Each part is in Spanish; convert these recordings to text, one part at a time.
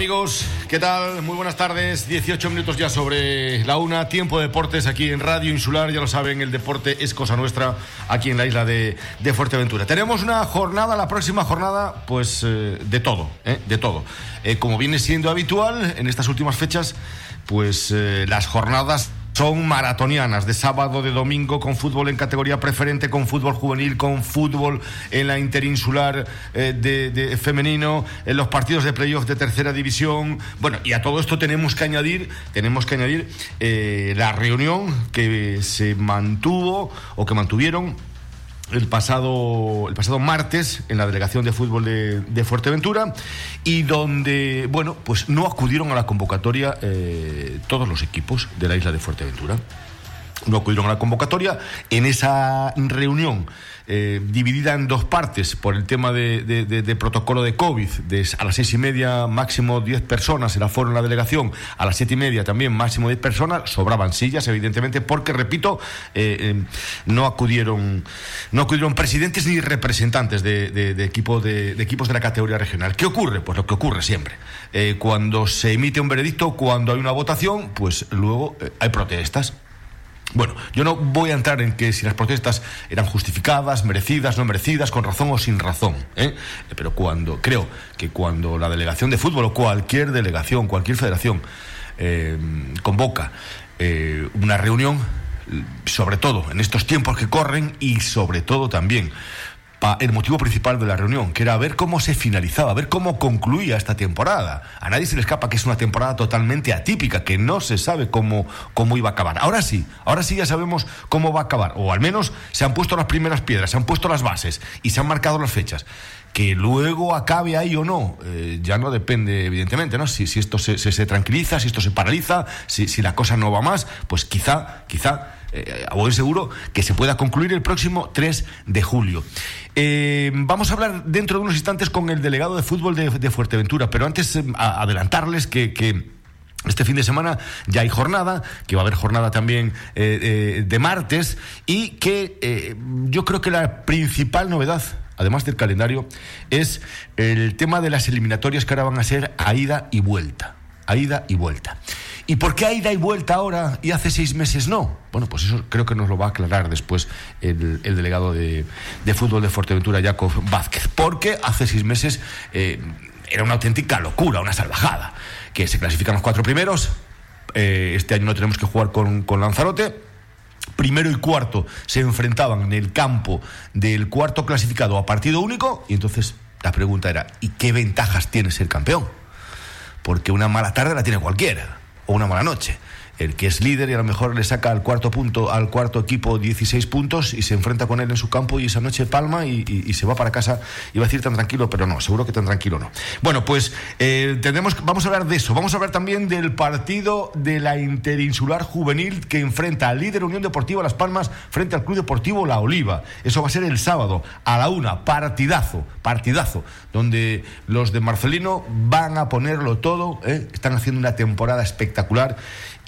amigos, ¿qué tal? Muy buenas tardes. 18 minutos ya sobre la una. Tiempo de deportes aquí en Radio Insular. Ya lo saben, el deporte es cosa nuestra aquí en la isla de, Fuerteventura. Tenemos una jornada, la próxima jornada, pues eh, de todo, ¿eh? de todo. Eh, como viene siendo habitual en estas últimas fechas, pues las jornadas son maratonianas de sábado, de domingo, con fútbol en categoría preferente, con fútbol juvenil, con fútbol en la interinsular eh, de, femenino, en los partidos de playoff de tercera división. Bueno, y a todo esto tenemos que añadir, tenemos que añadir eh, la reunión que se mantuvo o que mantuvieron el pasado, el pasado martes en la delegación de fútbol de, Fuerteventura y donde, bueno, pues no acudieron a la convocatoria eh, todos los equipos de la isla de Fuerteventura. No acudieron a la convocatoria. En esa reunión eh, dividida en dos partes por el tema de, protocolo de COVID. De, a las seis y media, máximo diez personas el aforo en la delegación. A las siete y media también, máximo diez personas. Sobraban sillas, evidentemente, porque, repito, eh, eh, no, acudieron, no acudieron presidentes ni representantes de, de, equipos de la categoría regional. ¿Qué ocurre? Pues lo que ocurre siempre. cuando se emite un veredicto, cuando hay una votación, pues luego hay protestas. Bueno, yo no voy a entrar en que si las protestas eran justificadas, merecidas, no merecidas, con razón o sin razón, ¿eh? pero cuando creo que cuando la delegación de fútbol o cualquier delegación, cualquier federación eh, convoca eh, una reunión, sobre todo en estos tiempos que corren y sobre todo también el motivo principal de la reunión, que era ver cómo se finalizaba, ver cómo concluía esta temporada. A nadie se le escapa que es una temporada totalmente atípica, que no se sabe cómo, cómo iba a acabar. Ahora sí, ahora sí ya sabemos cómo va a acabar, o al menos se han puesto las primeras piedras, se han puesto las bases y se han marcado las fechas. Que luego acabe ahí o no, eh, ya no depende, evidentemente, ¿no? Si, si esto se, se, tranquiliza, si esto se paraliza, si, si la cosa no va más, pues quizá, quizá eh, a buen seguro que se pueda concluir el próximo 3 de julio. Eh, vamos a hablar dentro de unos instantes con el delegado de fútbol de, Fuerteventura, pero antes eh, adelantarles que, este fin de semana ya hay jornada, que va a haber jornada también de martes y que yo creo que la principal novedad, además del calendario, es el tema de las eliminatorias que ahora van a ser a ida y vuelta. A ida y vuelta. ¿Y por qué hay ida y vuelta ahora y hace seis meses no? Bueno, pues eso creo que nos lo va a aclarar después el, delegado de, fútbol de Fuerteventura, Jacob Vázquez. Porque hace seis meses eh, era una auténtica locura, una salvajada. Que se clasifican los cuatro primeros. Eh, este año no tenemos que jugar con Lanzarote primero y cuarto se enfrentaban en el campo del cuarto clasificado a partido único y entonces la pregunta era ¿y qué ventajas tiene ser campeón? Porque una mala tarde la tiene cualquiera una mala noche el que es líder y a lo mejor le saca al cuarto punto al cuarto equipo 16 puntos y se enfrenta con él en su campo y esa noche palma y, se va para casa iba a decir tan tranquilo pero no seguro que tan tranquilo no. Bueno pues eh, vamos a hablar de eso. Vamos a hablar también del partido de la interinsular juvenil que enfrenta al líder Unión Deportiva Las Palmas frente al Club Deportivo La Oliva. Eso va a ser el sábado a la una. Partidazo partidazo donde los de Marcelino van a ponerlo todo ¿eh? están haciendo una temporada espectacular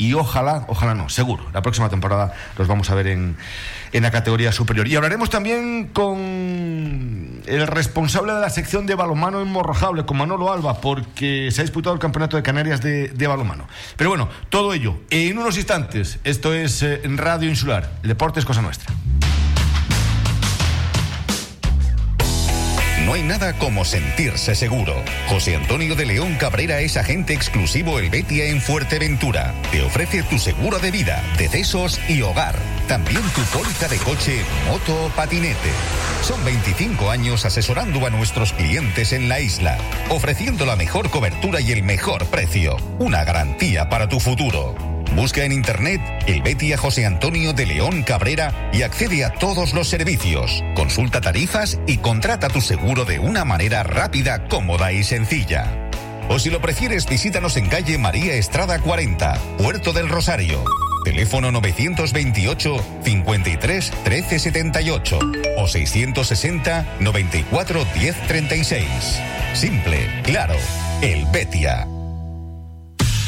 y ojalá, ojalá no, seguro, la próxima temporada los vamos a ver en, en la categoría superior. Y hablaremos también con el responsable de la sección de balomano en Morrojable, con Manolo Alba, porque se ha disputado el Campeonato de Canarias de, de balomano. Pero bueno, todo ello en unos instantes. Esto es eh, Radio Insular, el deporte es cosa nuestra. No hay nada como sentirse seguro. José Antonio de León Cabrera es agente exclusivo El Betia en Fuerteventura. Te ofrece tu seguro de vida, decesos y hogar. También tu póliza de coche, moto o patinete. Son 25 años asesorando a nuestros clientes en la isla, ofreciendo la mejor cobertura y el mejor precio. Una garantía para tu futuro. Busca en internet el Betty a José Antonio de León Cabrera y accede a todos los servicios. Consulta tarifas y contrata tu seguro de una manera rápida, cómoda y sencilla. O si lo prefieres, visítanos en calle María Estrada 40, Puerto del Rosario. Teléfono 928 53 13 78 o 660 94 10 36. Simple, claro, el Betia.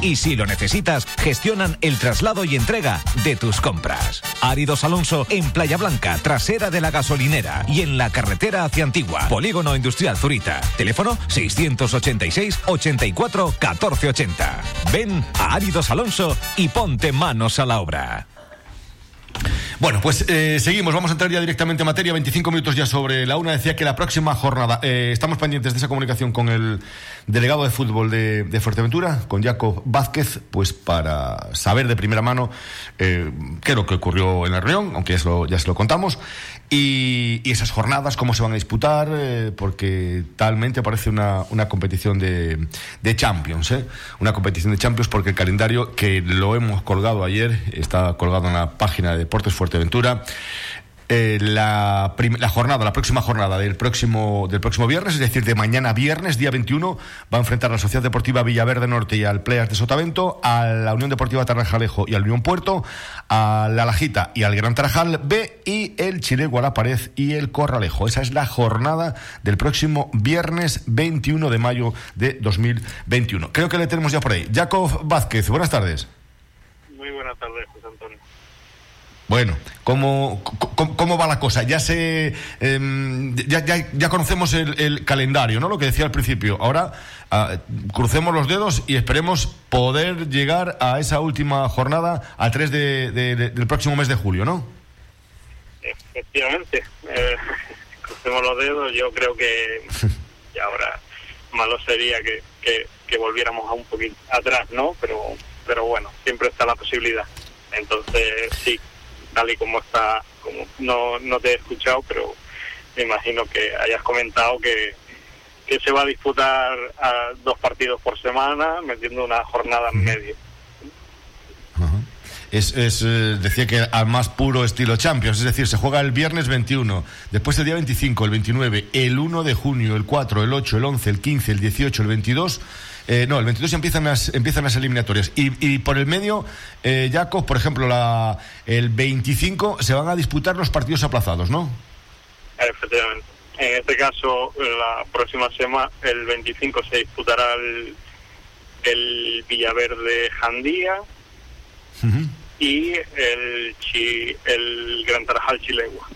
Y si lo necesitas, gestionan el traslado y entrega de tus compras. Áridos Alonso en Playa Blanca, trasera de la gasolinera y en la carretera hacia Antigua. Polígono Industrial Zurita. Teléfono 686 84 1480. Ven a Áridos Alonso y ponte manos a la obra. Bueno, pues eh, seguimos, vamos a entrar ya directamente en materia, 25 minutos ya sobre la una, decía que la próxima jornada, eh, estamos pendientes de esa comunicación con el delegado de fútbol de, Fuerteventura, con Jacob Vázquez, pues para saber de primera mano eh, qué es lo que ocurrió en la reunión, aunque ya ya se lo contamos, y, esas jornadas, cómo se van a disputar, eh, porque talmente parece una, una competición de, de Champions, ¿eh? una competición de Champions, porque el calendario que lo hemos colgado ayer, está colgado en la página de Deportes Fuerteventura, eh, la, la, jornada, la próxima jornada del próximo, del próximo viernes, es decir, de mañana viernes, día 21, va a enfrentar a la Sociedad Deportiva Villaverde Norte y al Playas de Sotavento, a la Unión Deportiva Tarajalejo y al Unión Puerto, a la Lajita y al Gran Tarajal B y el Chile Pared y el Corralejo. Esa es la jornada del próximo viernes 21 de mayo de 2021. Creo que le tenemos ya por ahí. Jacob Vázquez, buenas tardes. Muy buenas tardes. Bueno, ¿cómo, cómo, va la cosa? Ya se em, ya, ya, conocemos el, calendario, ¿no? Lo que decía al principio. Ahora ah, crucemos los dedos y esperemos poder llegar a esa última jornada al 3 del próximo mes de julio, ¿no? Efectivamente. Eh, crucemos los dedos. Yo creo que y ahora malo sería que, que, que volviéramos a un poquito atrás, ¿no? Pero, pero bueno, siempre está la posibilidad. Entonces, sí, tal y como está, como no, no te he escuchado, pero me imagino que hayas comentado que, que se va a disputar a dos partidos por semana, metiendo una jornada en medio. Es, es eh, decía que al más puro estilo Champions, es decir, se juega el viernes 21, después el día 25, el 29, el 1 de junio, el 4, el 8, el 11, el 15, el 18, el 22 eh, no, el 22 empiezan las, empiezan las eliminatorias. Y, por el medio, eh, Jacob, por ejemplo, la, el 25 se van a disputar los partidos aplazados, ¿no? Efectivamente. En este caso, la próxima semana, el 25, se disputará el, el Villaverde Jandía y el, el Gran Tarajal Chilegua.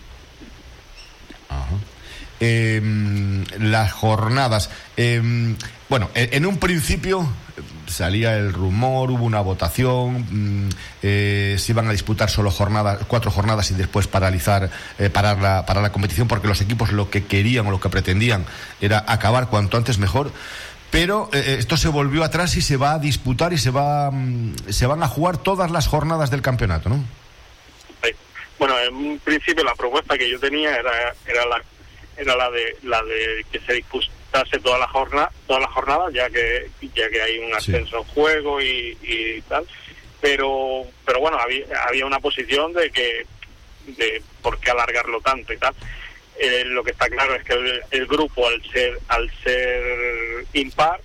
Em, las jornadas. Em, bueno, en, un principio salía el rumor, hubo una votación, mm, eh, se iban a disputar solo jornadas, cuatro jornadas y después paralizar, eh, parar, la, parar la competición porque los equipos lo que querían o lo que pretendían era acabar cuanto antes mejor. pero eh, esto se volvió atrás y se va a disputar y se va mm, se van a jugar todas las jornadas del campeonato, ¿no? Bueno, en principio la propuesta que yo tenía era era la era la de la de que se disputase toda la jornada todas las jornadas ya que ya que hay un ascenso en juego y, y tal. Pero pero bueno había, había una posición de que de por qué alargarlo tanto y tal. Eh, lo que está claro es que el, grupo al ser al ser impar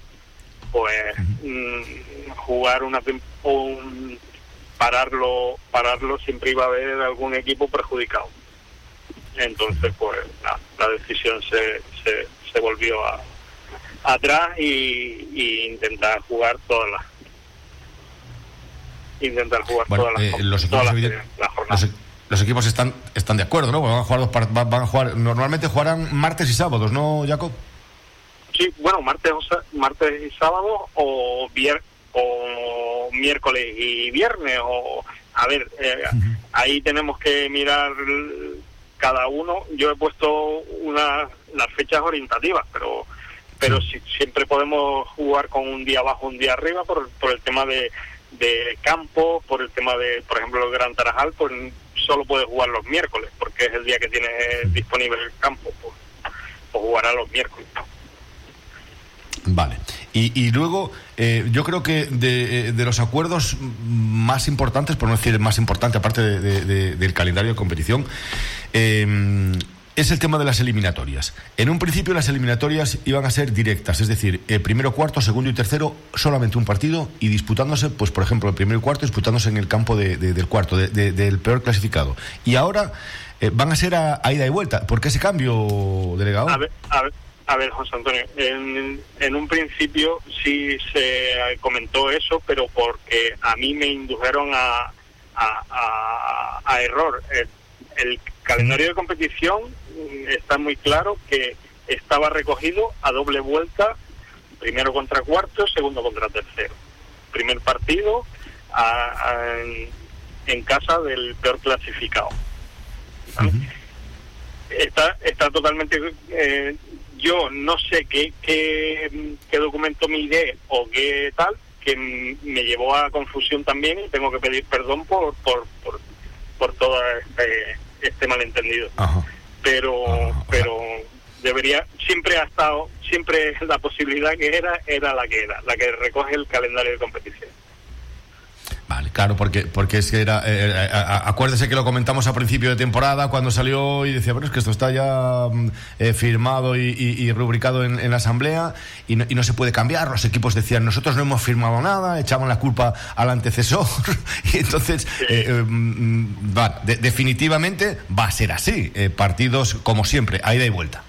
pues mm, jugar una un, pararlo pararlo siempre iba a haber algún equipo perjudicado. Entonces pues la decisión se, se, se volvió a, atrás y, y intentar jugar todas las intentar jugar todas las, eh, los todas las, los, equipos están están de acuerdo, ¿no? Van a jugar van, a jugar normalmente jugarán martes y sábados, ¿no, Jacob? Sí, bueno, martes martes y sábado o vier, o miércoles y viernes o a ver, eh, ahí tenemos que mirar cada uno. Yo he puesto una las fechas orientativas, pero pero si, siempre podemos jugar con un día abajo, un día arriba por, por el tema de, de campo, por el tema de, por ejemplo, el Gran Tarajal, pues solo puede jugar los miércoles, porque es el día que tiene disponible el campo, pues, pues jugará los miércoles. Vale. Y, y luego, eh, yo creo que de, eh, de, los acuerdos más importantes, por no decir más importante, aparte de, de, del calendario de competición, eh, es el tema de las eliminatorias. En un principio las eliminatorias iban a ser directas, es decir, el primero, cuarto, segundo y tercero solamente un partido y disputándose, pues por ejemplo, el primero y cuarto disputándose en el campo de, de, del cuarto, del peor clasificado. Y ahora eh, van a ser a, a, ida y vuelta. ¿Por qué ese cambio, delegado? A ver, a ver, a ver José Antonio, en, en un principio sí se comentó eso, pero porque a mí me indujeron a, a, a error. El, el calendario de competición está muy claro que estaba recogido a doble vuelta, primero contra cuarto, segundo contra tercero. Primer partido a, a, en, en, casa del peor clasificado. Uh -huh. Está, está totalmente... Eh, yo no sé qué, qué, qué documento miré o qué tal, que me llevó a confusión también y tengo que pedir perdón por, por, por, por todo este, este malentendido. Ajá. Pero pero debería siempre ha estado siempre la posibilidad que era era la que era la que recoge el calendario de competición Vale, claro, porque, porque es que era. Eh, eh, acuérdese que lo comentamos a principio de temporada cuando salió y decía, bueno, es que esto está ya mm, eh, firmado y, y, y rubricado en, en, la asamblea y no, y no, se puede cambiar. Los equipos decían, nosotros no hemos firmado nada, echaban la culpa al antecesor. y entonces, eh, mm, va, de, definitivamente va a ser así. Eh, partidos, como siempre, a ida y vuelta.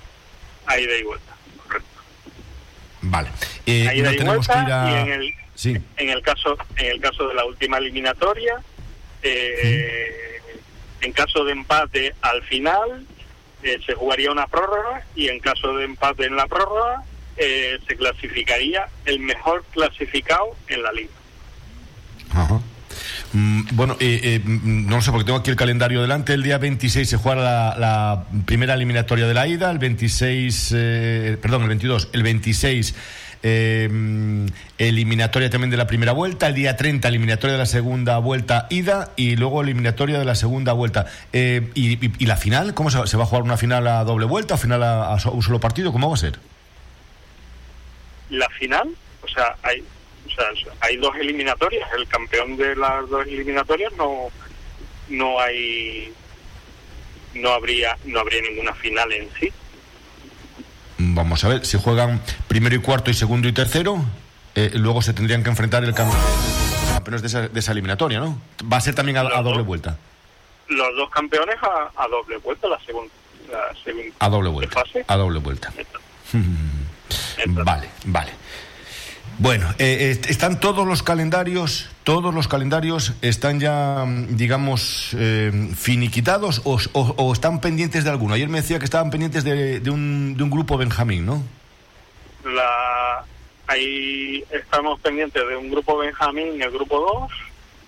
A ida y vuelta, correcto. Vale. ida no y tenemos vuelta que ir a... y en el Sí. En el caso en el caso de la última eliminatoria, eh, sí. en caso de empate al final eh, se jugaría una prórroga y en caso de empate en la prórroga eh, se clasificaría el mejor clasificado en la liga. Ajá. Mm, bueno, eh, eh, no sé, porque tengo aquí el calendario delante. El día 26 se juega la, la primera eliminatoria de la ida, el 26, eh, perdón, el 22, el 26 eh, eliminatoria también de la primera vuelta, el día 30 eliminatoria de la segunda vuelta ida y luego eliminatoria de la segunda vuelta. Eh, y, y, y, la final? ¿Cómo se, se, va a jugar una final a doble vuelta o final a, a, un solo partido? ¿Cómo va a ser? La final, o sea, hay, o sea, hay dos eliminatorias. El campeón de las dos eliminatorias no, no hay, no habría, no habría ninguna final en sí vamos a ver, si juegan primero y cuarto y segundo y tercero, eh, luego se tendrían que enfrentar el campeón de esa, de esa eliminatoria, ¿no? Va a ser también a, a doble vuelta. Los dos campeones a, a doble vuelta, la segunda. La segunda a doble vuelta. Fase. A doble vuelta. vale, vale. Bueno, eh, están todos los calendarios, todos los calendarios están ya, digamos, eh, finiquitados o, están pendientes de alguno. Ayer me decía que estaban pendientes de, de, un, de un, grupo Benjamín, ¿no? La, ahí estamos pendientes de un grupo Benjamín, el grupo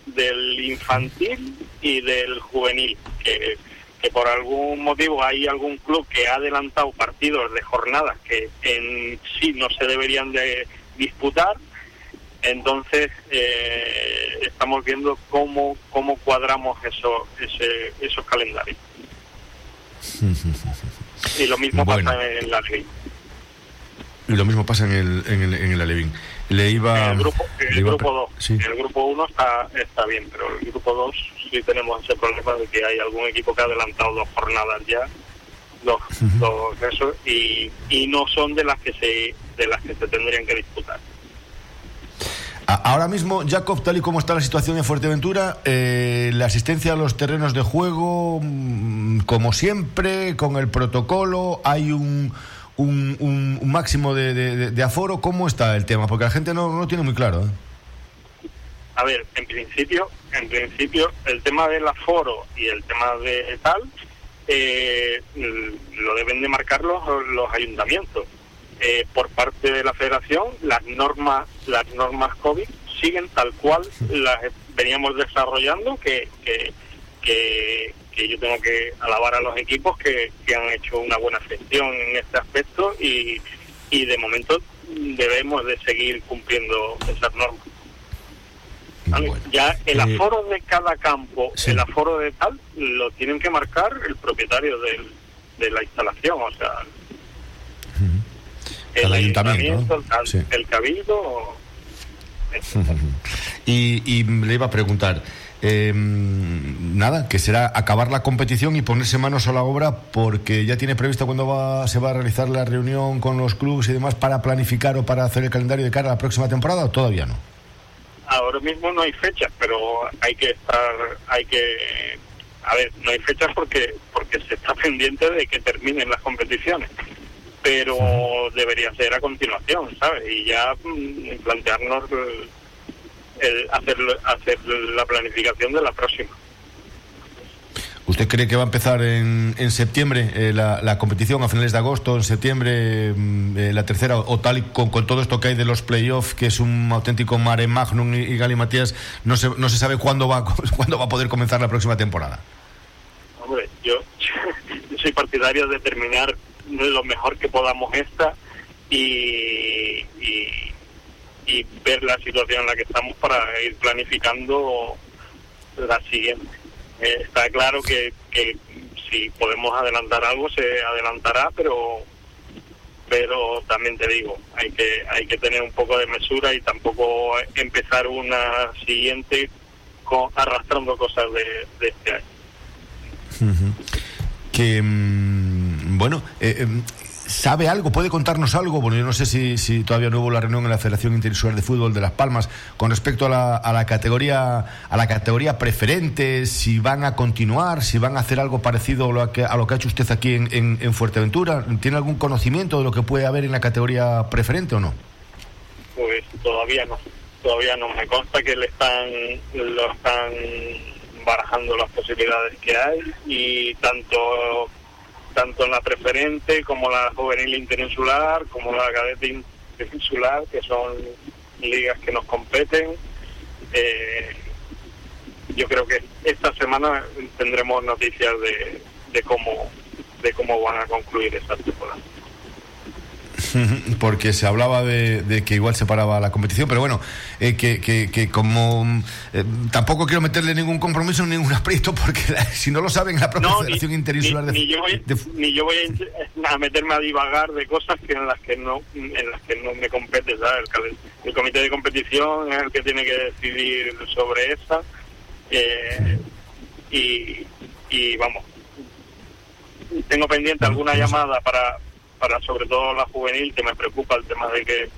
2, del infantil y del juvenil, que, que por algún motivo hay algún club que ha adelantado partidos de jornadas que en sí no se deberían de disputar, entonces eh, estamos viendo cómo, cómo cuadramos eso, ese, esos calendarios. y lo mismo pasa en la Alevín. Y lo mismo pasa en el, en el, en el Alevín. Le iba, el grupo, el grupo 2. El grupo 1 está, está bien, pero el grupo 2 sí tenemos ese problema de que hay algún equipo que ha adelantado dos jornadas ya, dos, dos eso, y, y no son de las que se de las que se tendrían que disputar. Ahora mismo, Jacob, tal y como está la situación en Fuerteventura, eh, la asistencia a los terrenos de juego, mm, como siempre, con el protocolo, hay un, un, un, máximo de, aforo. ¿Cómo está el tema? Porque la gente no, tiene muy claro. ¿eh? A ver, en principio, en principio, el tema del aforo y el tema de tal, eh, lo deben de marcar los, los ayuntamientos eh, por parte de la Federación, las normas, las normas COVID siguen tal cual las veníamos desarrollando, que, que, que, yo tengo que alabar a los equipos que, que, han hecho una buena gestión en este aspecto y, y de momento debemos de seguir cumpliendo esas normas. Ya el eh, aforo de cada campo, el aforo de tal, lo tienen que marcar el propietario del, de la instalación, o sea, el, ayuntamiento, el, cabildo. y, le iba a preguntar, em, nada, que será acabar la competición y ponerse manos a la obra porque ya tiene previsto cuándo va, se va a realizar la reunión con los clubes y demás para planificar o para hacer el calendario de cara a la próxima temporada o todavía no. Ahora mismo no hay fechas, pero hay que estar, hay que, a ver, no hay fechas porque porque se está pendiente de que terminen las competiciones pero debería ser a continuación, ¿sabes? Y ya mm, plantearnos el, hacer, hacer la planificación de la próxima. ¿Usted cree que va a empezar en, en septiembre eh, la, competición, a finales de agosto, en septiembre mm, eh, la tercera, o tal y con, todo esto que hay de los playoffs, que es un auténtico mare magnum y, Gali Matías, no se, no se sabe cuándo va, cuándo va a poder comenzar la próxima temporada? Hombre, yo soy partidario de terminar lo mejor que podamos esta y, y, ver la situación en la que estamos para ir planificando la siguiente. Eh, está claro que, que si podemos adelantar algo se adelantará, pero pero también te digo, hay que hay que tener un poco de mesura y tampoco empezar una siguiente con, arrastrando cosas de, este año. Que mm, bueno, eh, em, ¿Sabe algo? ¿Puede contarnos algo? Bueno, yo no sé si, todavía no hubo la reunión en la Federación Interinsular de Fútbol de Las Palmas con respecto a la, a la, categoría a la categoría preferente, si van a continuar, si van a hacer algo parecido a lo que, a lo que ha hecho usted aquí en, en, Fuerteventura. ¿Tiene algún conocimiento de lo que puede haber en la categoría preferente o no? Pues todavía no. Todavía no. Me consta que le están, lo están barajando las posibilidades que hay y tanto tanto en la preferente como la juvenil interinsular, como la cadete interinsular, que son ligas que nos competen. Eh, yo creo que esta semana tendremos noticias de, de cómo de cómo van a concluir esta temporada. porque se hablaba de, que igual se paraba la competición, pero bueno, eh, que, que, como eh, tampoco quiero meterle ningún compromiso ni ningún aprieto, porque si no lo saben, la propia Federación Interinsular de, ni, yo voy, ni yo voy a, meterme a divagar de cosas que en las que no en las que no me compete, El, comité de competición es el que tiene que decidir sobre esa. Eh, y, y vamos, tengo pendiente alguna llamada para para sobre todo la juvenil, que me preocupa el tema de que,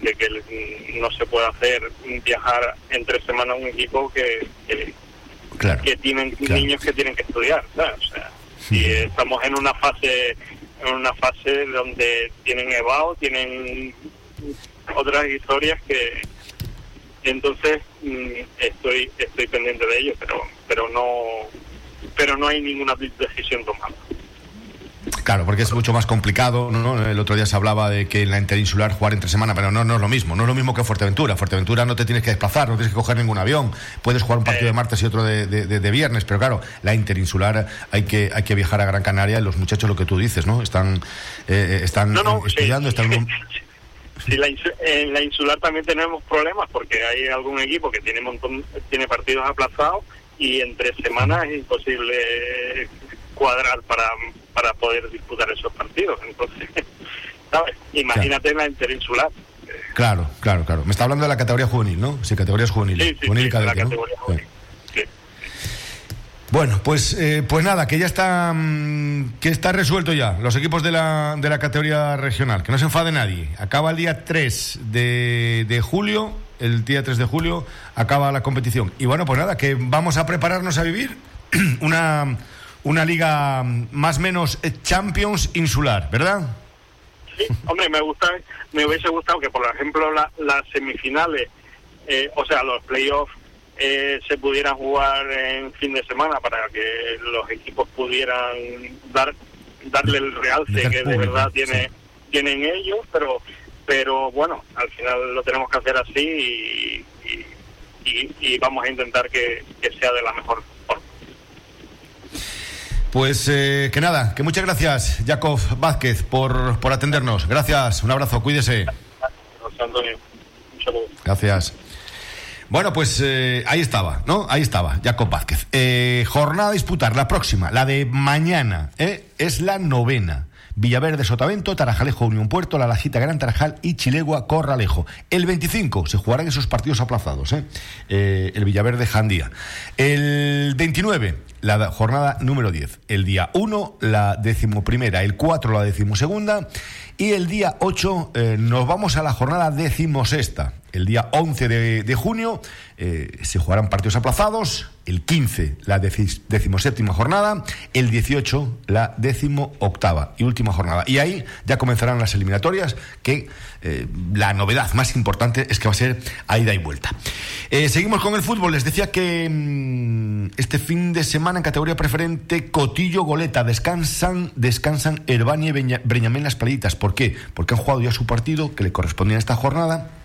de que no se puede hacer viajar entre semanas un equipo que, que, tienen niños que tienen que estudiar. O sea, si estamos en una fase en una fase donde tienen EVAO, tienen otras historias que entonces mm, estoy estoy pendiente de ello, pero pero no pero no hay ninguna decisión tomada. Claro, porque es mucho más complicado. ¿no? El otro día se hablaba de que en la interinsular jugar entre semana, pero no, no es lo mismo. No es lo mismo que Fuerteventura. Fuerteventura no te tienes que desplazar, no tienes que coger ningún avión. Puedes jugar un partido de martes y otro de, de, viernes, pero claro, la interinsular hay que, hay que viajar a Gran Canaria y los muchachos, lo que tú dices, ¿no? Están, eh, están estudiando, están. Sí, la en la insular también tenemos problemas porque hay algún equipo que tiene montón, tiene partidos aplazados y entre semanas es imposible cuadrar para, para poder disputar esos partidos. Entonces, ¿sabes? Imagínate la interinsular. Claro, claro, claro. Me está hablando de la categoría juvenil, ¿no? Sí, categorías juveniles. Sí, sí, sí, la categoría juvenil. Bueno, pues, eh, pues nada, que ya está, mm, que está resuelto ya. Los equipos de la, de la categoría regional, que no se enfade nadie. Acaba el día 3 de, de julio, el día 3 de julio, acaba la competición. Y bueno, pues nada, que vamos a prepararnos a vivir una, una liga más o menos Champions insular, ¿verdad? Sí, hombre, me gusta, me hubiese gustado que, por ejemplo, las semifinales, eh, o sea, los playoffs eh, se pudieran jugar en fin de semana para que los equipos pudieran dar darle el realce que de verdad tiene tienen ellos pero pero bueno al final lo tenemos que hacer así y, y, vamos a intentar que, sea de la mejor pues eh, que nada, que muchas gracias, Jacob Vázquez, por, por atendernos. Gracias, un abrazo, cuídese. Gracias, Antonio. Gracias. Bueno, pues eh, ahí estaba, ¿no? Ahí estaba, Jacob Vázquez. Eh, jornada a disputar, la próxima, la de mañana, ¿eh? es la novena. Villaverde, Sotavento, Tarajalejo, Unión Puerto, La Lajita, Gran Tarajal y Chilegua, Corralejo. El 25 se jugarán esos partidos aplazados, ¿eh? eh el Villaverde, Jandía. El 29, la jornada número 10. El día 1, la decimoprimera. El 4, la decimosegunda. Y el día 8 eh, nos vamos a la jornada decimosexta. El día 11 de, junio eh, se jugarán partidos aplazados. El 15, la decimoséptima jornada. El 18, la octava y última jornada. Y ahí ya comenzarán las eliminatorias, que eh, la novedad más importante es que va a ser a ida y vuelta. seguimos con el fútbol. Les decía que mm, este fin de semana en categoría preferente, Cotillo Goleta descansan, descansan Herbania y Breñamén las palitas. ¿Por qué? Porque han jugado ya su partido que le correspondía en esta jornada.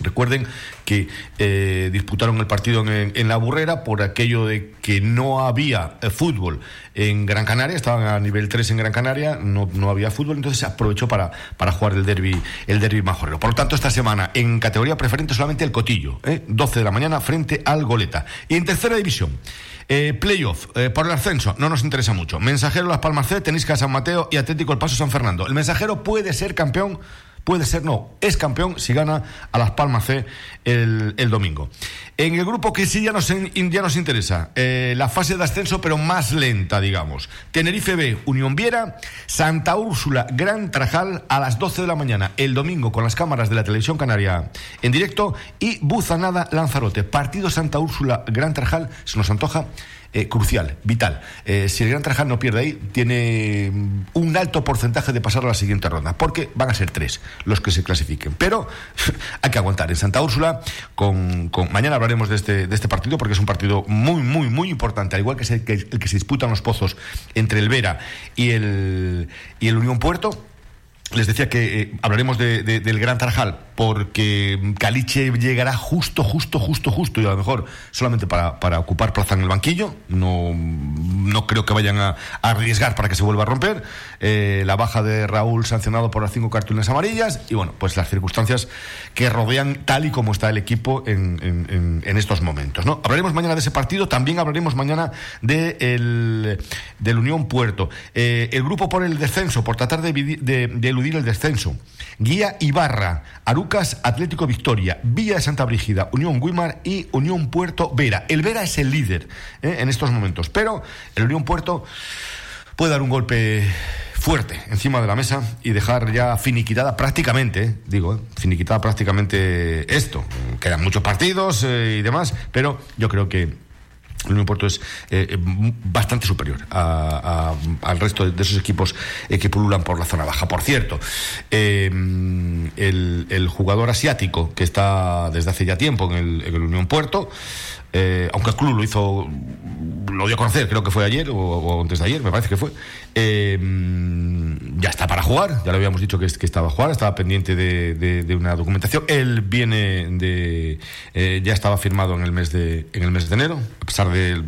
Recuerden que eh, disputaron el partido en, la burrera por aquello de que no había eh, fútbol en Gran Canaria, estaban a nivel 3 en Gran Canaria, no, no había fútbol, entonces se aprovechó para, para jugar el derby, el derby majorero. Por lo tanto, esta semana en categoría preferente solamente el Cotillo, 12 ¿eh? de la mañana frente al Goleta. Y en tercera división, eh, playoff, por el ascenso, no nos interesa mucho. Mensajero Las Palmas C, Tenisca San Mateo y Atlético El Paso San Fernando. El mensajero puede ser campeón, puede ser no, es campeón si gana a Las Palmas C el, domingo. En el grupo que sí ya nos, nos interesa, eh, la fase de ascenso, pero más lenta, digamos. Tenerife B, Unión Viera, Santa Úrsula, Gran Trajal a las 12 de la mañana, el domingo con las cámaras de la televisión canaria en directo y Buzanada Lanzarote. Partido Santa Úrsula, Gran Trajal, se nos antoja eh, crucial, vital. Eh, si el Gran Trajal no pierde ahí, tiene mm, un alto porcentaje de pasar a la siguiente ronda, porque van a ser tres los que se clasifiquen. Pero hay que aguantar. En Santa Úrsula, con, mañana hablaremos de este, de este partido, porque es un partido muy, muy, muy importante, al igual que, el, que, el que se disputan los pozos entre el Vera y el, y el Unión Puerto les decía que eh, hablaremos del Gran Tarajal porque Caliche llegará justo, justo, justo, justo y a lo mejor solamente para, ocupar plaza en el banquillo. No, no creo que vayan a, arriesgar para que se vuelva a romper. Eh, la baja de Raúl sancionado por las cinco cartulinas amarillas y bueno, pues las circunstancias que rodean tal y como está el equipo en, estos momentos. ¿no? Hablaremos mañana de ese partido, también hablaremos mañana de el, del Unión Puerto. Eh, el grupo por el descenso, por tratar de, de el descenso. Guía Ibarra, Arucas Atlético Victoria, Villa de Santa Brígida, Unión Guimar y Unión Puerto Vera. El Vera es el líder eh, en estos momentos, pero el Unión Puerto puede dar un golpe fuerte encima de la mesa y dejar ya finiquitada prácticamente, eh, digo, eh, finiquitada prácticamente esto. Quedan muchos partidos y demás, pero yo creo que el Unión Puerto es eh, eh, bastante superior al resto de, esos equipos eh, que pululan por la zona baja. Por cierto, el, jugador asiático que está desde hace ya tiempo en el, Unión Puerto, aunque el club lo hizo lo dio a conocer, creo que fue ayer o, antes de ayer, me parece que fue. Eh, ya está para jugar, ya le habíamos dicho que, que estaba a jugar, estaba pendiente de, una documentación. Él viene de. Eh, ya estaba firmado en el mes de, en el mes de enero, a pesar de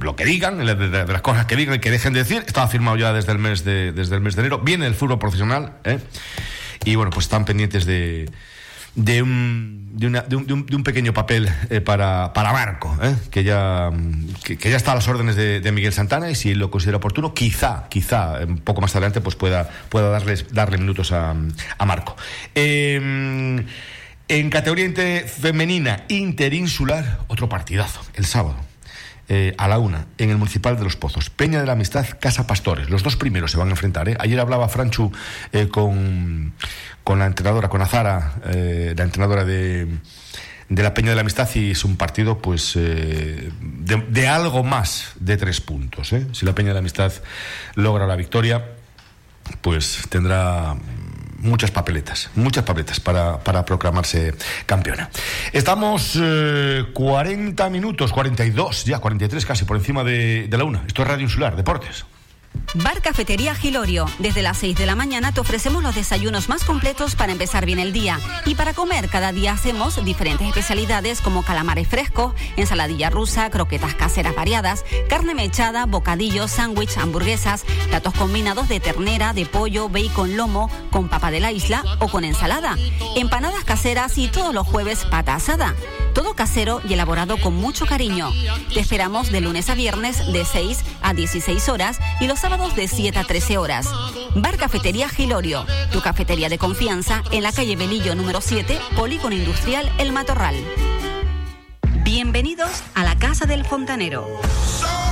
lo que digan, de, las cosas que digan y que dejen de decir, estaba firmado ya desde el mes de, desde el mes de enero. Viene el fútbol profesional, ¿eh? y bueno, pues están pendientes de de un, de, una, de, un, de un, pequeño papel eh, para, para Marco, eh, que, ya, que, ya está a las órdenes de, Miguel Santana y si lo considera oportuno, quizá, quizá, un poco más adelante, pues pueda, pueda darles, darle minutos a, a Marco. Em, en categoría femenina interinsular, otro partidazo, el sábado. Eh, a la una, en el Municipal de Los Pozos. Peña de la Amistad, Casa Pastores. Los dos primeros se van a enfrentar. Ayer hablaba Franchu con, con la entrenadora, con Azara, eh, la entrenadora de, de, la Peña de la Amistad, y es un partido pues eh, de, algo más de tres puntos. ¿eh? Si la Peña de la Amistad logra la victoria, pues tendrá muchas papeletas, muchas papeletas para, para proclamarse campeona. Estamos 40 minutos, 42, ya 43 casi por encima de, de la una. Esto es Radio Insular, Deportes. Bar Cafetería Gilorio. Desde las 6 de la mañana te ofrecemos los desayunos más completos para empezar bien el día. Y para comer, cada día hacemos diferentes especialidades como calamares frescos, ensaladilla rusa, croquetas caseras variadas, carne mechada, bocadillos, sándwich, hamburguesas, platos combinados de ternera, de pollo, bacon, lomo, con papa de la isla o con ensalada, empanadas caseras y todos los jueves pata asada. Todo casero y elaborado con mucho cariño. Te esperamos de lunes a viernes de 6 a 16 horas y los sábados de 7 a 13 horas. Bar Cafetería Gilorio, tu cafetería de confianza en la calle Belillo número 7, Polígono Industrial El Matorral. Bienvenidos a la Casa del Fontanero.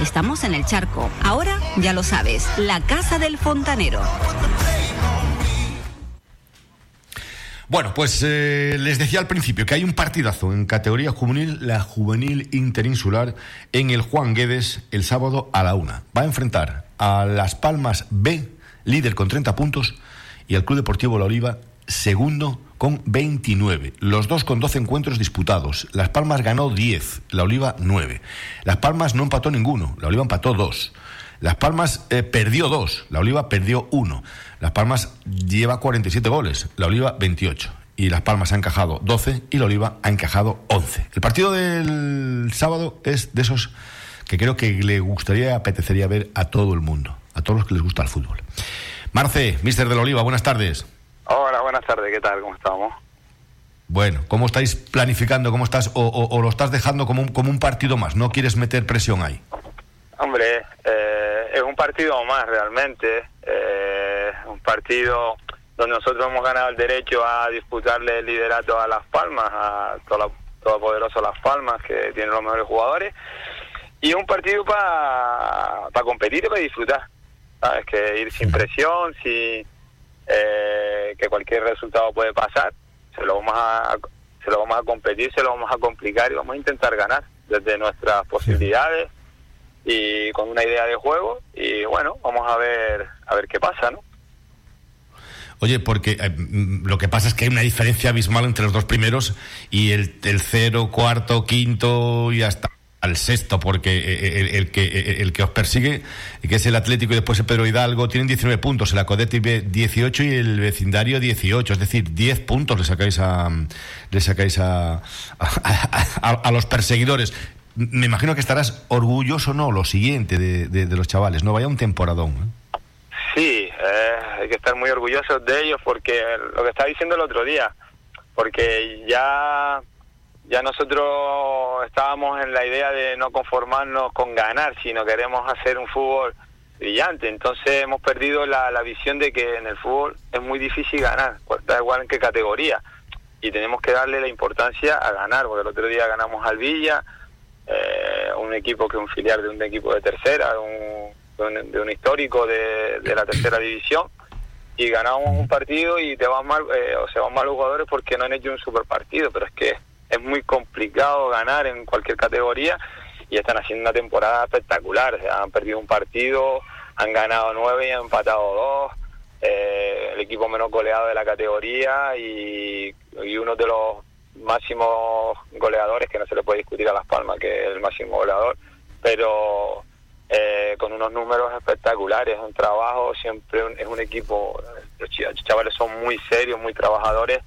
Estamos en el charco. Ahora ya lo sabes, la Casa del Fontanero. Bueno, pues eh, les decía al principio que hay un partidazo en categoría juvenil, la juvenil interinsular, en el Juan Guedes el sábado a la una. Va a enfrentar a Las Palmas B, líder con 30 puntos, y al Club Deportivo La Oliva, segundo con 29. Los dos con 12 encuentros disputados. Las Palmas ganó 10, la Oliva 9. Las Palmas no empató ninguno, la Oliva empató 2. Las Palmas eh, perdió 2, la Oliva perdió 1. Las Palmas lleva 47 goles, la Oliva 28. Y Las Palmas ha encajado 12 y la Oliva ha encajado 11. El partido del sábado es de esos que creo que le gustaría, apetecería ver a todo el mundo, a todos los que les gusta el fútbol. Marce, mister de la Oliva, buenas tardes. Hola, buenas tardes, ¿qué tal? ¿Cómo estamos? Bueno, ¿cómo estáis planificando? ¿Cómo estás? O, lo estás dejando como un, como un partido más? ¿No quieres meter presión ahí? Hombre, eh, es un partido más realmente. Eh, un partido donde nosotros hemos ganado el derecho a disputarle el liderato a Las Palmas, a todo, todo poderoso Las Palmas, que tiene los mejores jugadores. Y es un partido para competir y para disfrutar. ¿Sabes? Que ir sin presión, sin eh, que cualquier resultado puede pasar, se lo vamos a se lo vamos a competir, se lo vamos a complicar y vamos a intentar ganar desde nuestras posibilidades y con una idea de juego y bueno, vamos a ver a ver qué pasa, ¿no? Oye, porque eh, mm, lo que pasa es que hay una diferencia abismal entre los dos primeros y el, el cero, cuarto, quinto y hasta al sexto, porque eh, eh, el, que, eh, el que os persigue, que es el Atlético y después el Pedro Hidalgo, tienen 19 puntos, el Acodeti 18 y el vecindario 18, es decir, 10 puntos le sacáis a, le sacáis a, a, los perseguidores. Me imagino que estarás orgulloso, ¿no? Lo siguiente de, de, los chavales, no vaya un temporadón. Sí, hay que estar muy orgullosos de ellos porque lo que estaba diciendo el otro día, porque ya ya nosotros estábamos en la idea de no conformarnos con ganar, sino queremos hacer un fútbol brillante. Entonces hemos perdido la, visión de que en el fútbol es muy difícil ganar, pues, da igual en qué categoría. Y tenemos que darle la importancia a ganar, porque el otro día ganamos al Villa, eh, un equipo que es un filial de un equipo de tercera, de un, de un, histórico de, de, la tercera división, y ganamos un partido y te van mal, eh, o se van mal los jugadores porque no han hecho un super partido, pero es que es muy complicado ganar en cualquier categoría y están haciendo una temporada espectacular, han perdido un partido, han ganado nueve y han empatado dos, eh, el equipo menos goleado de la categoría y, y uno de los máximos goleadores, que no se le puede discutir a Las Palmas, que es el máximo goleador, pero eh, con unos números espectaculares, un trabajo, siempre es un equipo, los chavales son muy serios, muy trabajadores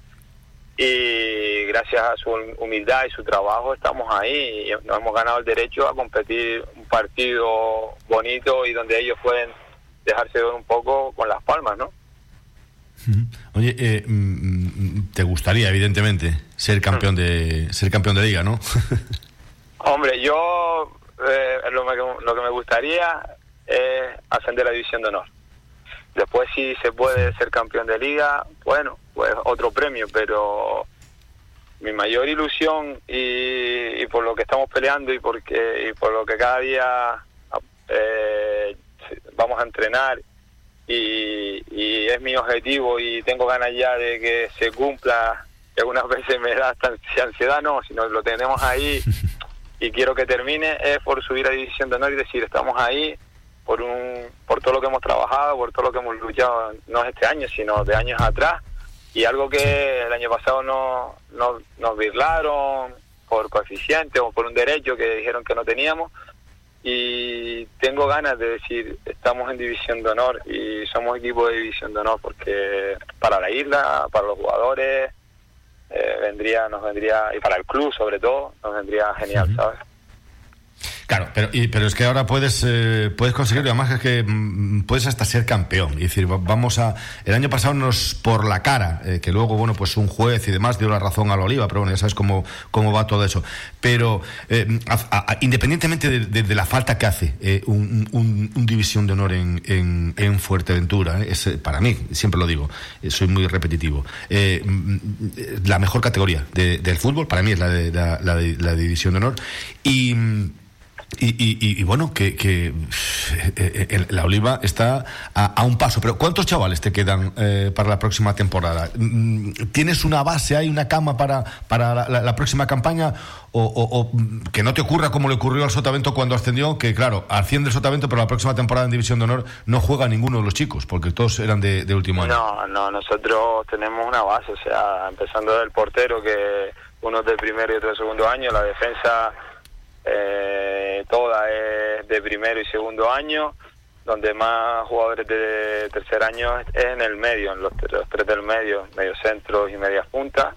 y gracias a su humildad y su trabajo estamos ahí y nos hemos ganado el derecho a competir un partido bonito y donde ellos pueden dejarse ver un poco con las palmas, ¿no? Oye, eh, mm, mm, te gustaría, evidentemente, ser campeón de ser campeón de liga, ¿no? Hombre, yo eh, lo, que me gustaría es ascender a la división de honor. Después, si se puede ser campeón de liga, bueno, pues otro premio, pero mi mayor ilusión y, por lo que estamos peleando y porque y por lo que cada día eh, vamos a entrenar y, es mi objetivo y tengo ganas ya de que se cumpla. Que algunas veces me da ansiedad, no, sino lo tenemos ahí y quiero que termine, es por subir a División de Honor y decir, estamos ahí por, un, por todo lo que hemos trabajado, por todo lo que hemos luchado, no este año, sino de años atrás. Y algo que el año pasado no, no, nos virlaron por coeficiente o por un derecho que dijeron que no teníamos y tengo ganas de decir, estamos en división de honor y somos equipo de división de honor porque para la isla, para los jugadores, eh, vendría, nos vendría, y para el club sobre todo, nos vendría genial, ¿sabes? Claro, pero, pero es que ahora puedes eh, puedes conseguirlo, además es que mm, puedes hasta ser campeón. Y decir, vamos a. El año pasado nos por la cara, eh, que luego, bueno, pues un juez y demás dio la razón a la Oliva, pero bueno, ya sabes cómo, cómo va todo eso. Pero eh, independientemente de, la falta que hace un, un, división de honor en, en, Fuerteventura, es, para mí, siempre lo digo, soy muy repetitivo, mm, la mejor categoría del fútbol para mí es la de la, división de honor. Y y, bueno, que, que eh, la Oliva está a, un paso. Pero ¿cuántos chavales te quedan eh, para la próxima temporada? Mm, ¿Tienes una base, hay una cama para, para la, próxima campaña? O, que no te ocurra como le ocurrió al Sotavento cuando ascendió, que claro, asciende el Sotavento, pero la próxima temporada en División de Honor no juega ninguno de los chicos, porque todos eran de, último año. No, no, nosotros tenemos una base, o sea, empezando del portero, que uno es del primero y otro del segundo año, la defensa eh, toda es de primero y segundo año, donde más jugadores de tercer año es en el medio, en los, tres del medio, medio centro y medias puntas.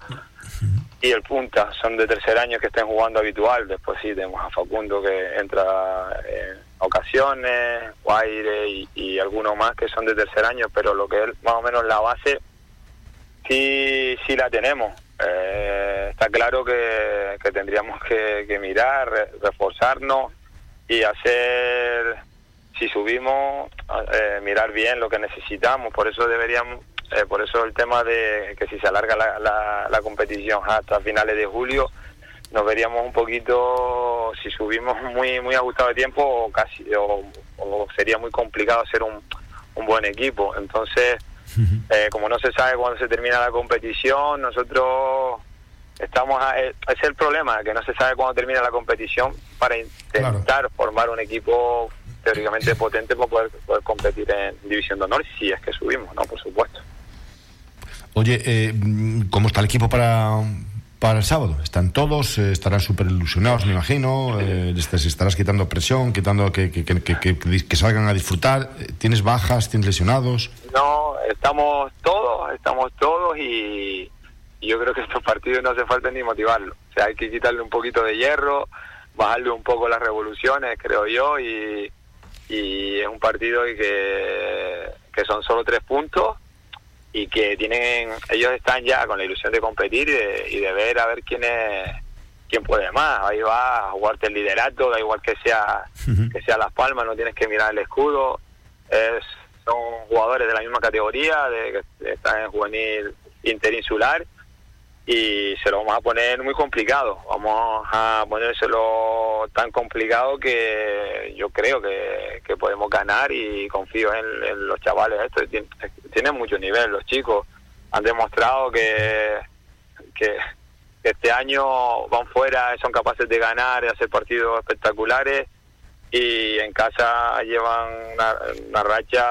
Y el punta son de tercer año que estén jugando habitual. Después sí, tenemos a Facundo que entra en ocasiones, Guaire y, y algunos más que son de tercer año, pero lo que es más o menos la base sí, sí la tenemos. Eh, está claro que, tendríamos que, mirar, reforzarnos y hacer, si subimos, eh, mirar bien lo que necesitamos. Por eso deberíamos, eh, por eso el tema de que si se alarga la, la, competición hasta finales de julio, nos veríamos un poquito, si subimos muy muy ajustado de tiempo, o casi, o, sería muy complicado hacer un, un buen equipo. Entonces, eh, como no se sabe cuándo se termina la competición, nosotros estamos a, eh, es el problema que no se sabe cuándo termina la competición para intentar formar un equipo teóricamente potente para poder, competir en división de honor si es que subimos no por supuesto. Oye eh, cómo está el equipo para para el sábado. Están todos, eh, estarán súper ilusionados, me imagino. Eh, estarás quitando presión, quitando que, que, que, que, salgan a disfrutar. Eh, ¿Tienes bajas, tienes lesionados? No, estamos todos, estamos todos y, yo creo que estos partidos no hace falta ni motivarlo. Hay que quitarle un poquito de hierro, bajarle un poco las revoluciones, creo yo, y, y es un partido que, que son solo tres puntos y que tienen ellos están ya con la ilusión de competir y de, ver a ver quién es quién puede más. Ahí va a jugarte el liderato da igual que sea que sea las palmas no tienes que mirar el escudo. Es son jugadores de la misma categoría de que están en juvenil interinsular y se lo vamos a poner muy complicado. Vamos a ponérselo tan complicado que yo creo que, podemos ganar y confío en, los chavales. Esto tienen, mucho nivel, los chicos han demostrado que, que este año van fuera, son capaces de ganar y hacer partidos espectaculares y en casa llevan una racha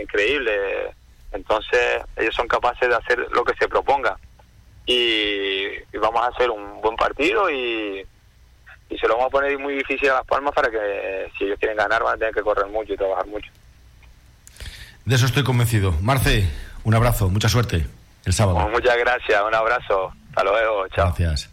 increíble. Entonces ellos son capaces de hacer lo que se proponga y, vamos a hacer un buen partido y, y se lo vamos a poner muy difícil a Las Palmas para que si ellos quieren ganar van a tener que correr mucho y trabajar mucho. De eso estoy convencido. Marce, un abrazo, mucha suerte el sábado. Pues muchas gracias, un abrazo. Hasta luego, chao. Gracias.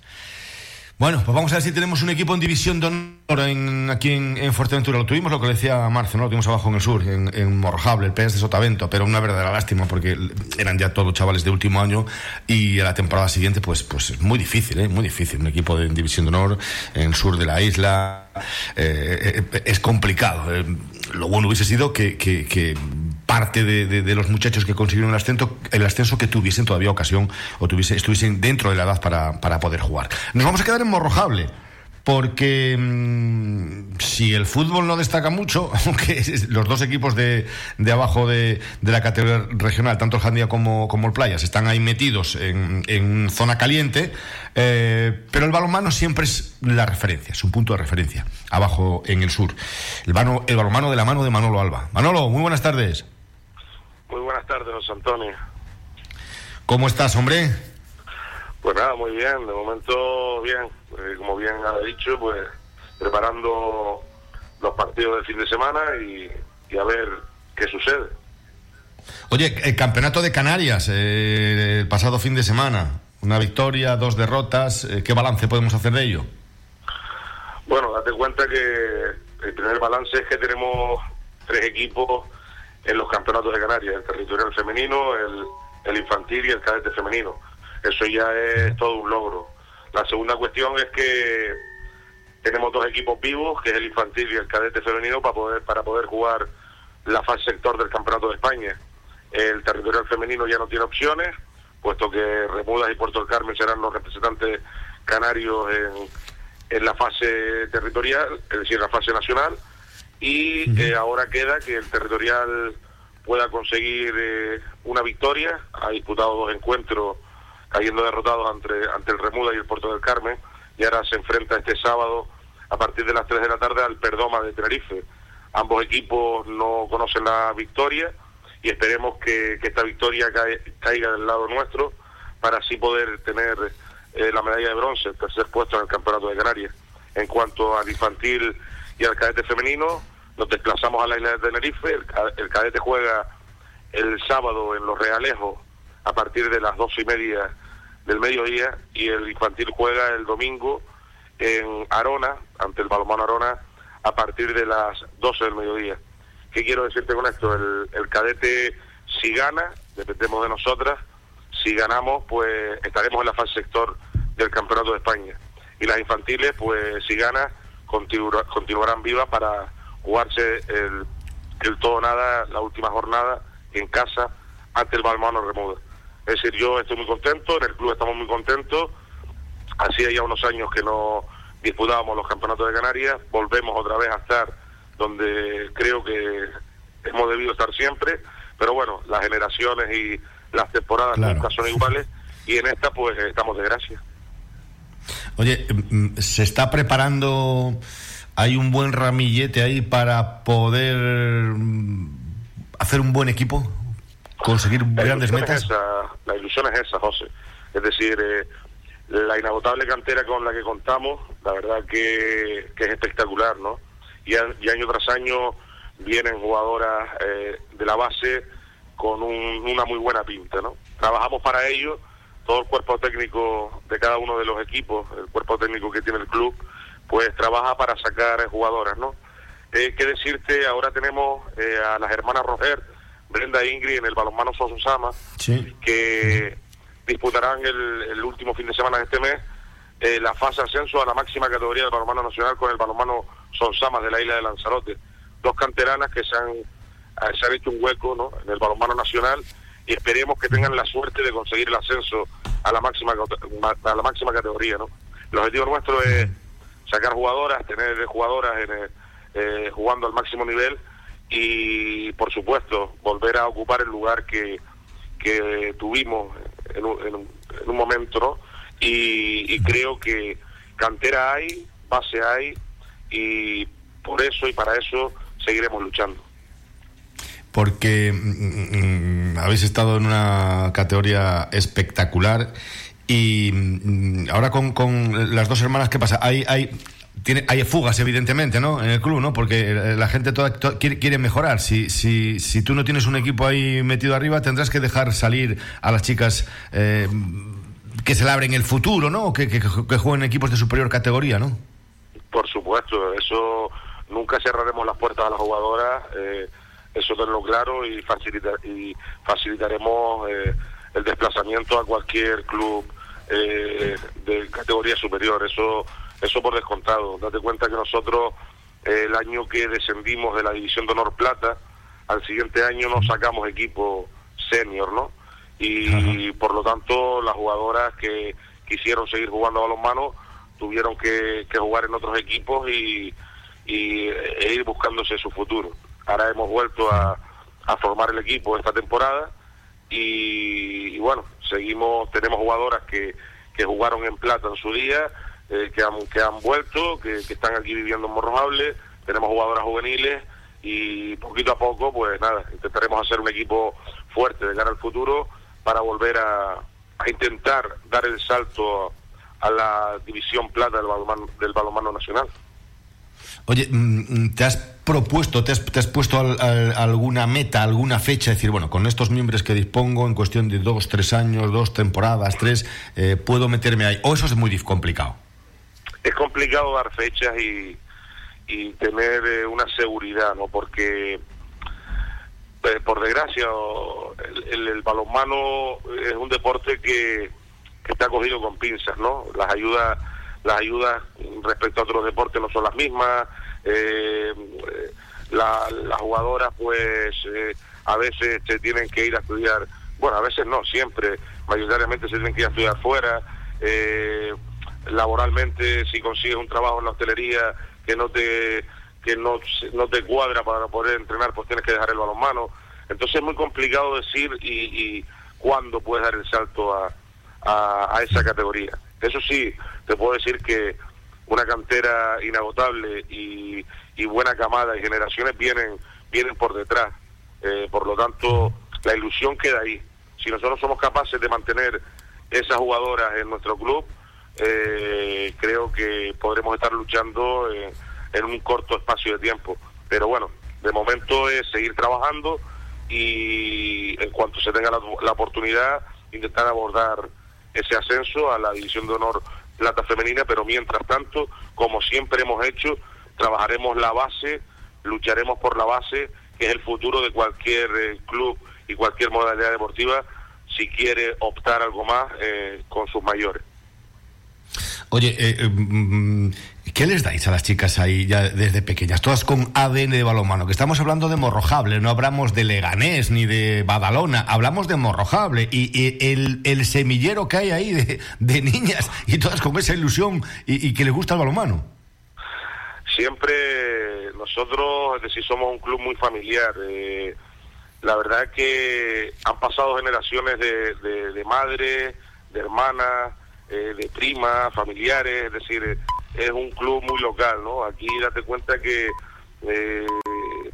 Bueno, pues vamos a ver si tenemos un equipo en división de honor en, aquí en, Fuerteventura. Lo tuvimos, lo que decía Marce, ¿no? Lo tuvimos abajo en el sur, en, en Morrojable, el PS de Sotavento, pero una verdadera lástima porque eran ya todos chavales de último año y a la temporada siguiente, pues, pues es muy difícil, ¿eh? Muy difícil. Un equipo de, en división de honor en el sur de la isla eh, eh, es complicado. Eh. lo bueno hubiese sido que parte de, los muchachos que consiguieron el ascenso, el ascenso que tuviesen todavía ocasión o tuviesen, estuviesen dentro de la edad para, para poder jugar. Nos vamos a quedar en Morrojable porque mm, si el fútbol no destaca mucho, aunque los dos equipos de, de abajo de, de, la categoría regional, tanto el Jandia como, como el Playas, están ahí metidos en, en zona caliente, eh, pero el balonmano siempre es la referencia, es un punto de referencia, abajo en el sur. El, el balonmano de la mano de Manolo Alba. Manolo, muy buenas tardes. Tardes, José Antonio. ¿Cómo estás, hombre? Pues nada, muy bien, de momento bien, eh, como bien ha dicho, pues preparando los partidos del fin de semana y, a ver qué sucede. Oye, el campeonato de Canarias, eh, el pasado fin de semana, una victoria, dos derrotas, eh, ¿qué balance podemos hacer de ello? Bueno, date cuenta que el primer balance es que tenemos tres equipos en los campeonatos de Canarias, el territorial femenino, el, el infantil y el cadete femenino eso ya es todo un logro. La segunda cuestión es que tenemos dos equipos vivos, que es el infantil y el cadete femenino, para poder, para poder jugar la fase sector del Campeonato de España. El territorial femenino ya no tiene opciones, puesto que Remudas y Puerto del Carmen serán los representantes canarios en, en la fase territorial, es decir, en la fase nacional, y eh, ahora queda que el territorial pueda conseguir eh, una victoria, ha disputado dos encuentros cayendo derrotados ante, ante el Remuda y el Puerto del Carmen, y ahora se enfrenta este sábado a partir de las 3 de la tarde al Perdoma de Tenerife. Ambos equipos no conocen la victoria y esperemos que, esta victoria caiga del lado nuestro para así poder tener eh, la medalla de bronce, el tercer puesto en el Campeonato de Canarias. En cuanto al infantil y al cadete femenino, nos desplazamos a la isla de Tenerife, el, el cadete juega el sábado en Los Realejos a partir de las dos y media del mediodía y el infantil juega el domingo en Arona, ante el balonmano Arona, a partir de las 12 del mediodía. ¿Qué quiero decirte con esto? El, el cadete, si gana, dependemos de nosotras, si ganamos, pues estaremos en la fase sector del Campeonato de España. Y las infantiles, pues si gana, continuarán vivas para jugarse el, el todo nada, la última jornada en casa ante el balonmano Remuda. Es decir, yo estoy muy contento, en el club estamos muy contentos. Hacía ya unos años que no disputábamos los campeonatos de Canarias, volvemos otra vez a estar donde creo que hemos debido estar siempre, pero bueno, las generaciones y las temporadas nunca son iguales y en esta pues estamos de gracia. Oye, mm, ¿se está preparando, hay un buen ramillete ahí para poder mm, hacer un buen equipo? conseguir grandes metas? la ilusión es esa, José. Es decir, eh, la inagotable cantera con la que contamos, la verdad que, es espectacular, ¿no? Y, año tras año vienen jugadoras eh, de la base con una muy buena pinta, ¿no? Trabajamos para ello, todo el cuerpo técnico de cada uno de los equipos, el cuerpo técnico que tiene el club, pues trabaja para sacar jugadoras, ¿no? Eh, ¿Qué decirte? Ahora tenemos a las hermanas Roger, Brenda Ingrid en el balonmano Sosama, que disputarán el, último fin de semana de este mes eh, la fase ascenso a la máxima categoría del balonmano nacional con el balonmano Sonsama de la isla de Lanzarote. Dos canteranas que se han, eh, se han hecho un hueco ¿no? en el balonmano nacional y esperemos que tengan la suerte de conseguir el ascenso a la máxima a la máxima categoría, ¿no? El objetivo nuestro es sacar jugadoras, tener jugadoras eh, jugando al máximo nivel y, por supuesto, volver a ocupar el lugar que, que tuvimos en un, en un, momento, ¿no? Y, creo que cantera hay, base hay y por eso y para eso seguiremos luchando porque mm, mm, habéis estado en una categoría espectacular y mm, ahora con, con, las dos hermanas, ¿qué pasa? Hay, hay, hay fugas, evidentemente, ¿no? En el club, ¿no? Porque la gente toda, quiere, quiere, mejorar. Si, si, si tú no tienes un equipo ahí metido arriba, tendrás que dejar salir a las chicas eh, que se labren el futuro, ¿no? Que, que jueguen equipos de superior categoría, ¿no? Por supuesto, eso nunca cerraremos las puertas a las jugadoras. Eh, eso tenerlo claro y, facilitar, y facilitaremos eh, el desplazamiento a cualquier club eh, de categoría superior. Eso, eso por descontado. Date cuenta que nosotros eh, el año que descendimos de la División de Honor Plata, al siguiente año nos sacamos equipo senior, ¿no? Y, por lo tanto las jugadoras que quisieron seguir jugando a balonmano tuvieron que, que jugar en otros equipos y, y e ir buscándose su futuro. Ahora hemos vuelto a, formar el equipo esta temporada y, bueno, seguimos, tenemos jugadoras que, que jugaron en plata en su día, eh, que, han, que han vuelto, que, están aquí viviendo en Morrojable, tenemos jugadoras juveniles y poquito a poco, pues nada, intentaremos hacer un equipo fuerte de cara al futuro para volver a, a intentar dar el salto a, la división plata del balonmano, del balonmano nacional. Oye, mm, mm, ¿te has propuesto, te has, puesto alguna meta, alguna fecha? Es decir, bueno, con estos miembros que dispongo, en cuestión de dos, tres años, dos temporadas, tres, eh, ¿puedo meterme ahí? ¿O eso es muy complicado? Es complicado dar fechas y, y tener eh, una seguridad, ¿no? Porque, eh, por desgracia, el, el, balonmano es un deporte que, que está cogido con pinzas, ¿no? Las ayudas las ayudas respecto a otros deportes no son las mismas, eh, las jugadoras pues eh, a veces se tienen que ir a estudiar, bueno, a veces no, siempre, mayoritariamente se tienen que ir a estudiar fuera, eh, laboralmente si consigues un trabajo en la hostelería que no te que no, no te cuadra para poder entrenar, pues tienes que dejar el balonmano. Entonces es muy complicado decir y, y cuándo puedes dar el salto a, a, a esa categoría. Eso sí, te puedo decir que una cantera inagotable y, buena camada y generaciones vienen, vienen por detrás. Eh, por lo tanto, la ilusión queda ahí. Si nosotros somos capaces de mantener esas jugadoras en nuestro club, eh, creo que podremos estar luchando en un corto espacio de tiempo. Pero bueno, de momento es seguir trabajando y en cuanto se tenga la, la oportunidad, intentar abordar ese ascenso a la División de Honor Plata Femenina, pero mientras tanto, como siempre hemos hecho, trabajaremos la base, lucharemos por la base, que es el futuro de cualquier eh, club y cualquier modalidad deportiva, si quiere optar algo más eh, con sus mayores. Oye, eh, mm, ¿Qué les dais a las chicas ahí ya desde pequeñas? Todas con ADN de balonmano, que estamos hablando de Morrojable, no hablamos de Leganés ni de Badalona, hablamos de Morrojable y, el, semillero que hay ahí de, niñas y todas con esa ilusión y, que les gusta el balonmano. Siempre nosotros, es decir, somos un club muy familiar. Eh, la verdad es que han pasado generaciones de, de, madres, de hermanas, eh, de primas, familiares, es decir es un club muy local, ¿no? Aquí date cuenta que eh,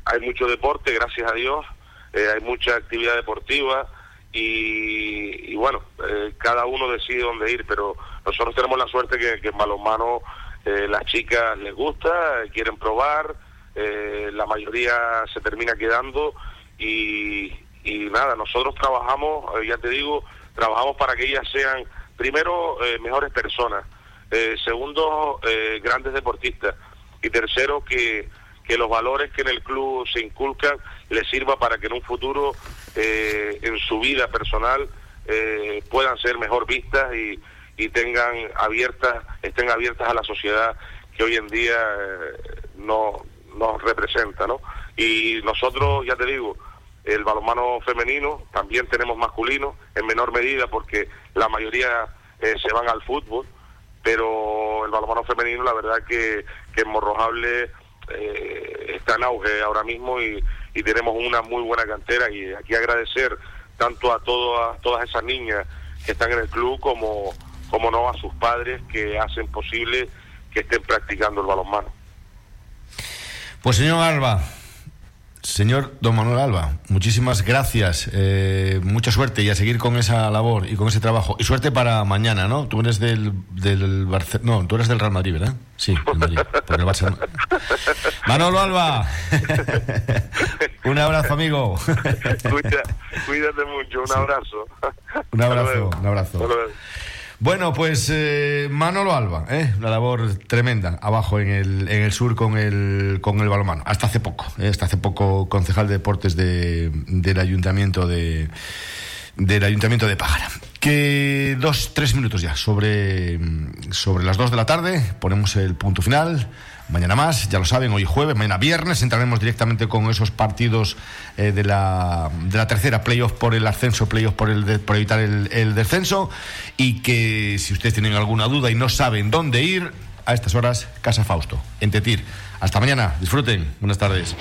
hay mucho deporte, gracias a Dios, eh, hay mucha actividad deportiva y, bueno, eh, cada uno decide dónde ir, pero nosotros tenemos la suerte que, que en balonmano las chicas les gusta, quieren probar, la mayoría se termina quedando y, y nada, nosotros trabajamos, ya te digo, trabajamos para que ellas sean primero mejores personas, eh, segundo, eh, grandes deportistas, y tercero, que, que los valores que en el club se inculcan les sirva para que en un futuro, eh, en su vida personal, puedan ser mejor vistas y, y tengan abiertas, estén abiertas a la sociedad que hoy en día no nos representa, ¿no? Y nosotros, ya te digo, el balonmano femenino, también tenemos masculino, en menor medida porque la mayoría eh, se van al fútbol, pero el balonmano femenino la verdad que, que en Morrojable eh, está en auge ahora mismo y, y tenemos una muy buena cantera y aquí agradecer tanto a, todas todas esas niñas que están en el club como, como no a sus padres que hacen posible que estén practicando el balonmano. Pues señor Alba, Señor Don Manuel Alba, muchísimas gracias, eh, mucha suerte y a seguir con esa labor y con ese trabajo. Y suerte para mañana, ¿no? Tú eres del, del no, tú eres del Real Madrid, ¿verdad? Sí, del Madrid, por el Barcelona. Manolo Alba, un abrazo, amigo. cuídate mucho, un abrazo. Un abrazo, un abrazo. Bueno, pues eh, Manolo Alba, ¿eh? una labor tremenda abajo en el, en el sur con el, con el balomano. Hasta hace poco, ¿eh? hasta hace poco concejal de deportes de, del ayuntamiento de del ayuntamiento de Pájara. Que dos, tres minutos ya sobre, sobre las dos de la tarde ponemos el punto final. Mañana más, ya lo saben, hoy jueves, mañana viernes entraremos directamente con esos partidos eh, de, la, de la tercera, playoff por el ascenso, playoff por, el por evitar el, el descenso. Y que si ustedes tienen alguna duda y no saben dónde ir, a estas horas, Casa Fausto, en Tetir. Hasta mañana, disfruten, buenas tardes.